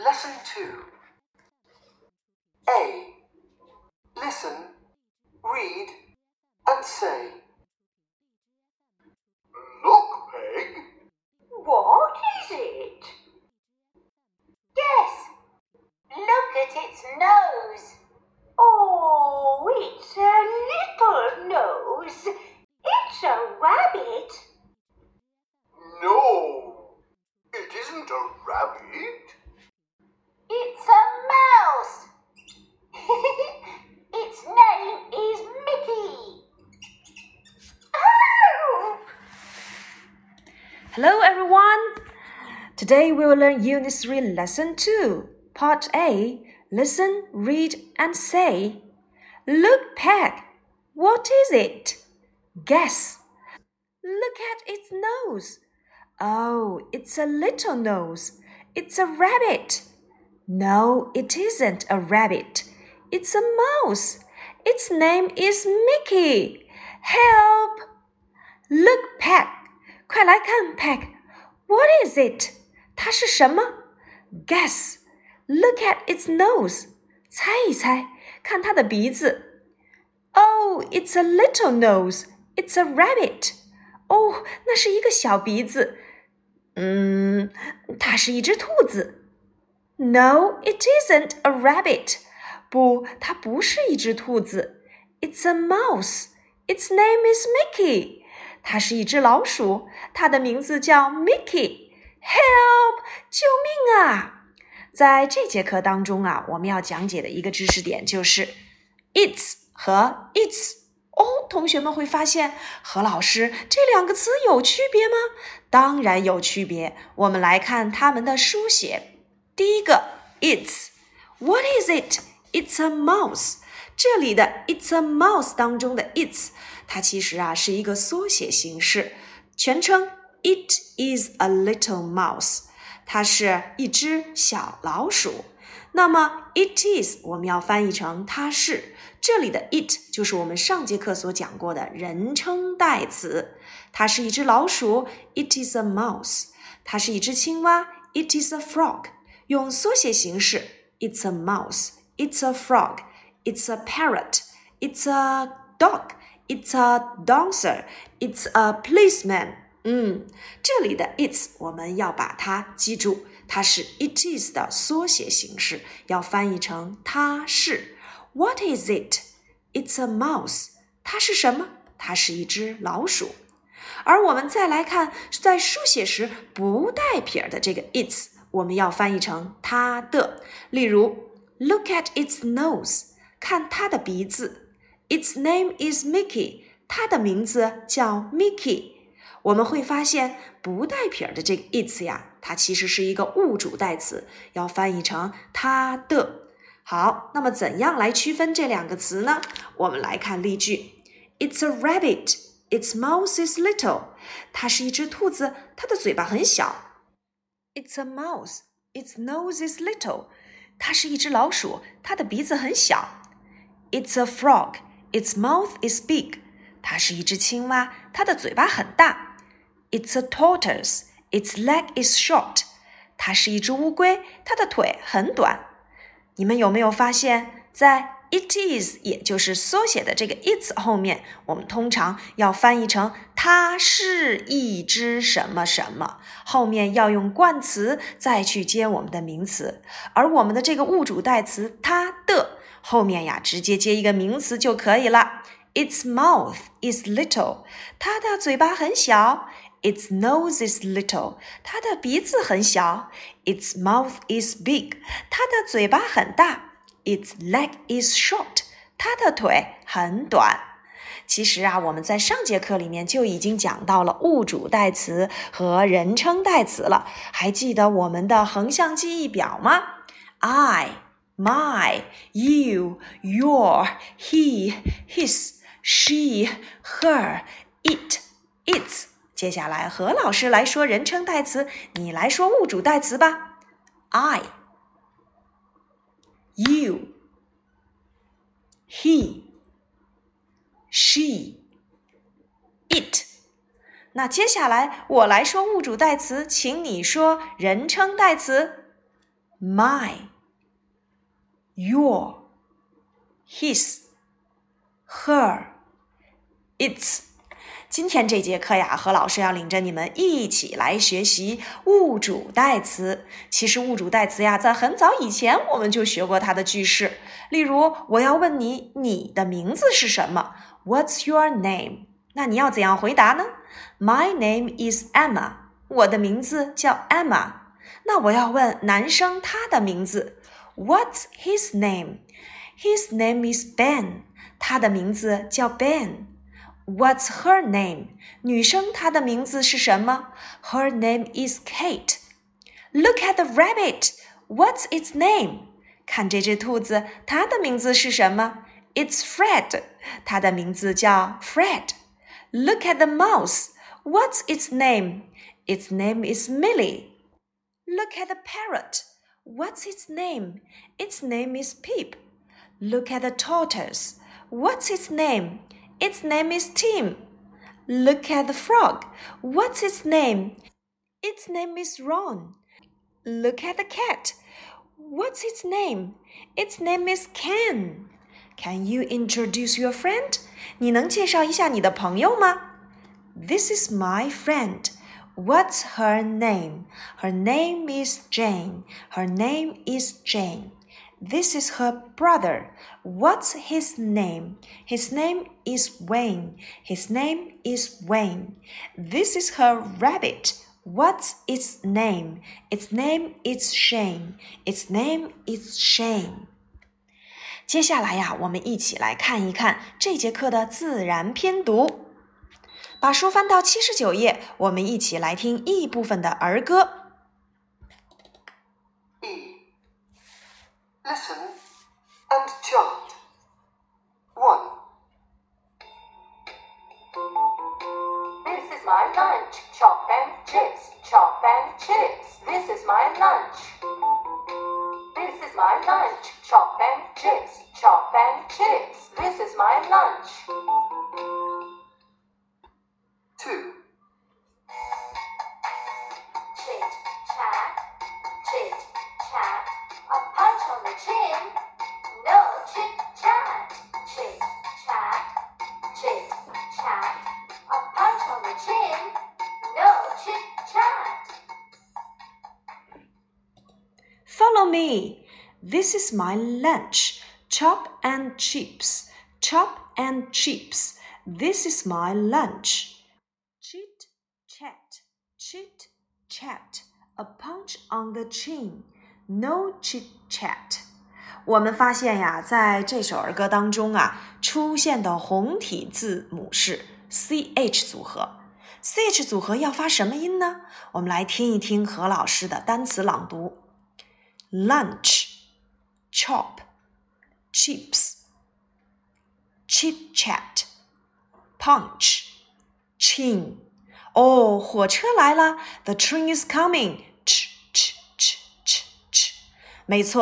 Lesson 2 A. Listen, read, and say. Look, Peg. What is it? Yes, look at its nose. Oh, it's a little nose. Hello everyone! Today we will learn Unit 3 Lesson 2, Part A Listen, Read, and Say. Look, Peg! What is it? Guess! Look at its nose! Oh, it's a little nose. It's a rabbit. No, it isn't a rabbit. It's a mouse. Its name is Mickey. Help! Look, Peg! 快来看，Peg，What is it？它是什么？Guess，Look at its nose，猜一猜，看它的鼻子。Oh, it's a little nose. It's a rabbit. 哦，那是一个小鼻子。嗯，它是一只兔子。No, oh, it isn't a rabbit. 不，它不是一只兔子。It's a mouse. Its name is Mickey. 它是一只老鼠，它的名字叫 Mickey。Help！救命啊！在这节课当中啊，我们要讲解的一个知识点就是 "It's" 和 "It's" 哦。同学们会发现，何老师这两个词有区别吗？当然有区别。我们来看它们的书写。第一个 "It's"。What is it？It's a mouse。这里的 "It's a mouse" 当中的 "It's"。它其实啊是一个缩写形式，全称 It is a little mouse。它是一只小老鼠。那么 It is 我们要翻译成它是。这里的 It 就是我们上节课所讲过的人称代词。它是一只老鼠，It is a mouse。它是一只青蛙，It is a frog。用缩写形式，It's a mouse。It's a frog。It's a parrot。It's a dog。It's a dancer. It's a policeman. 嗯，这里的 it's 我们要把它记住，它是 it is 的缩写形式，要翻译成它是。What is it? It's a mouse. 它是什么？它是一只老鼠。而我们再来看，在书写时不带撇的这个 it's，我们要翻译成它的。例如，Look at its nose. 看它的鼻子。Its name is Mickey，它的名字叫 Mickey。我们会发现不带撇儿的这个 its 呀，它其实是一个物主代词，要翻译成它的。好，那么怎样来区分这两个词呢？我们来看例句：It's a rabbit. Its mouth is little. 它是一只兔子，它的嘴巴很小。It's a mouse. Its nose is little. 它是一只老鼠，它的鼻子很小。It's a frog. Its mouth is big。它是一只青蛙，它的嘴巴很大。It's a tortoise. Its leg is short。它是一只乌龟，它的腿很短。你们有没有发现，在 It is，也就是缩写的这个 It's 后面，我们通常要翻译成它是一只什么什么，后面要用冠词再去接我们的名词，而我们的这个物主代词它的。后面呀，直接接一个名词就可以了。Its mouth is little，它的嘴巴很小。Its nose is little，它的鼻子很小。Its mouth is big，它的嘴巴很大。Its leg is short，它的腿很短。其实啊，我们在上节课里面就已经讲到了物主代词和人称代词了。还记得我们的横向记忆表吗？I。my, you, your, he, his, she, her, it, its。接下来何老师来说人称代词，你来说物主代词吧。I, you, he, she, it。那接下来我来说物主代词，请你说人称代词。My。Your, his, her, it's。今天这节课呀，何老师要领着你们一起来学习物主代词。其实物主代词呀，在很早以前我们就学过它的句式。例如，我要问你，你的名字是什么？What's your name？那你要怎样回答呢？My name is Emma。我的名字叫 Emma。那我要问男生，他的名字？What's his name? His name is Ben。他的名字叫 Ben。What's her name? Her name is Kate。Look at the rabbit. What's its name? 看这只兔子，它的名字是什么？It's Fred。它的名字叫 Fred。Look at the mouse. What's its name? Its name is Millie. Look at the parrot. What's its name? Its name is Pip. Look at the tortoise. What's its name? Its name is Tim. Look at the frog. What's its name? Its name is Ron. Look at the cat. What's its name? Its name is Ken. Can you introduce your friend? This is my friend. What's her name? Her name is Jane. Her name is Jane. This is her brother. What's his name? His name is Wayne. His name is Wayne. This is her rabbit. What's its name? Its name is Shane. Its name is Shane. 接下来呀，我们一起来看一看这节课的自然拼读。把书翻到七十九页，我们一起来听 E 部分的儿歌。e Listen and chant. One. This is my lunch. Chop and chips. Chop and chips. This is my lunch. This is my lunch. Chop and chips. Chop and chips. This is my lunch. Follow me. This is my lunch. Chop and chips. Chop and chips. This is my lunch. Chit chat. Chit chat. A punch on the chin. No chit chat. 我们发现呀，在这首儿歌当中啊，出现的红体字母是 ch 组合。ch 组合要发什么音呢？我们来听一听何老师的单词朗读。lunch, chop, chips, chit chat, punch, chin. 哦，火车来了，The oh, train is coming. Ch ch ch ch ch.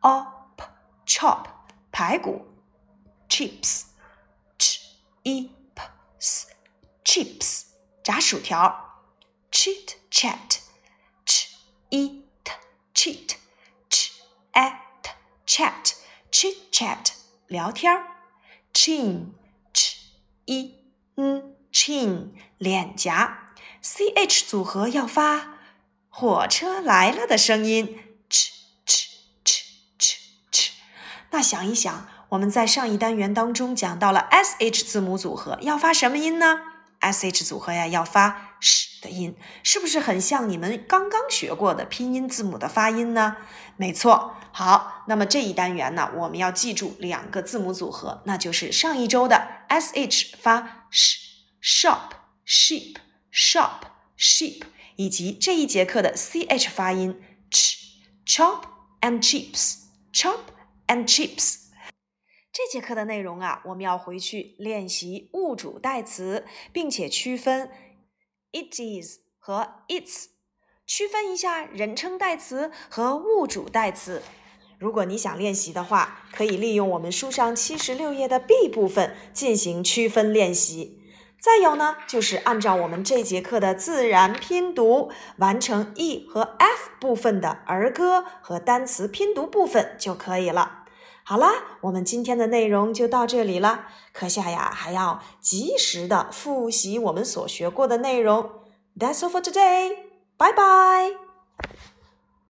o p chop 排骨，chips, ch i p s chips 炸薯条。chit chat ch i t cheat ch a t chat chit chat 聊天儿 chin ch i n chin 脸颊 ch 组合要发火车来了的声音 ch ch ch ch ch 那想一想，我们在上一单元当中讲到了 sh 字母组合要发什么音呢？sh 组合呀要发。音是不是很像你们刚刚学过的拼音字母的发音呢？没错，好，那么这一单元呢，我们要记住两个字母组合，那就是上一周的 sh 发 sh，shop，sheep，shop，sheep，以及这一节课的 ch 发音 ch，chop and chips，chop and chips。这节课的内容啊，我们要回去练习物主代词，并且区分。It is 和 its 区分一下人称代词和物主代词。如果你想练习的话，可以利用我们书上七十六页的 B 部分进行区分练习。再有呢，就是按照我们这节课的自然拼读，完成 E 和 F 部分的儿歌和单词拼读部分就可以了。好啦，我们今天的内容就到这里了。课下呀，还要及时的复习我们所学过的内容。That's all for today。拜拜。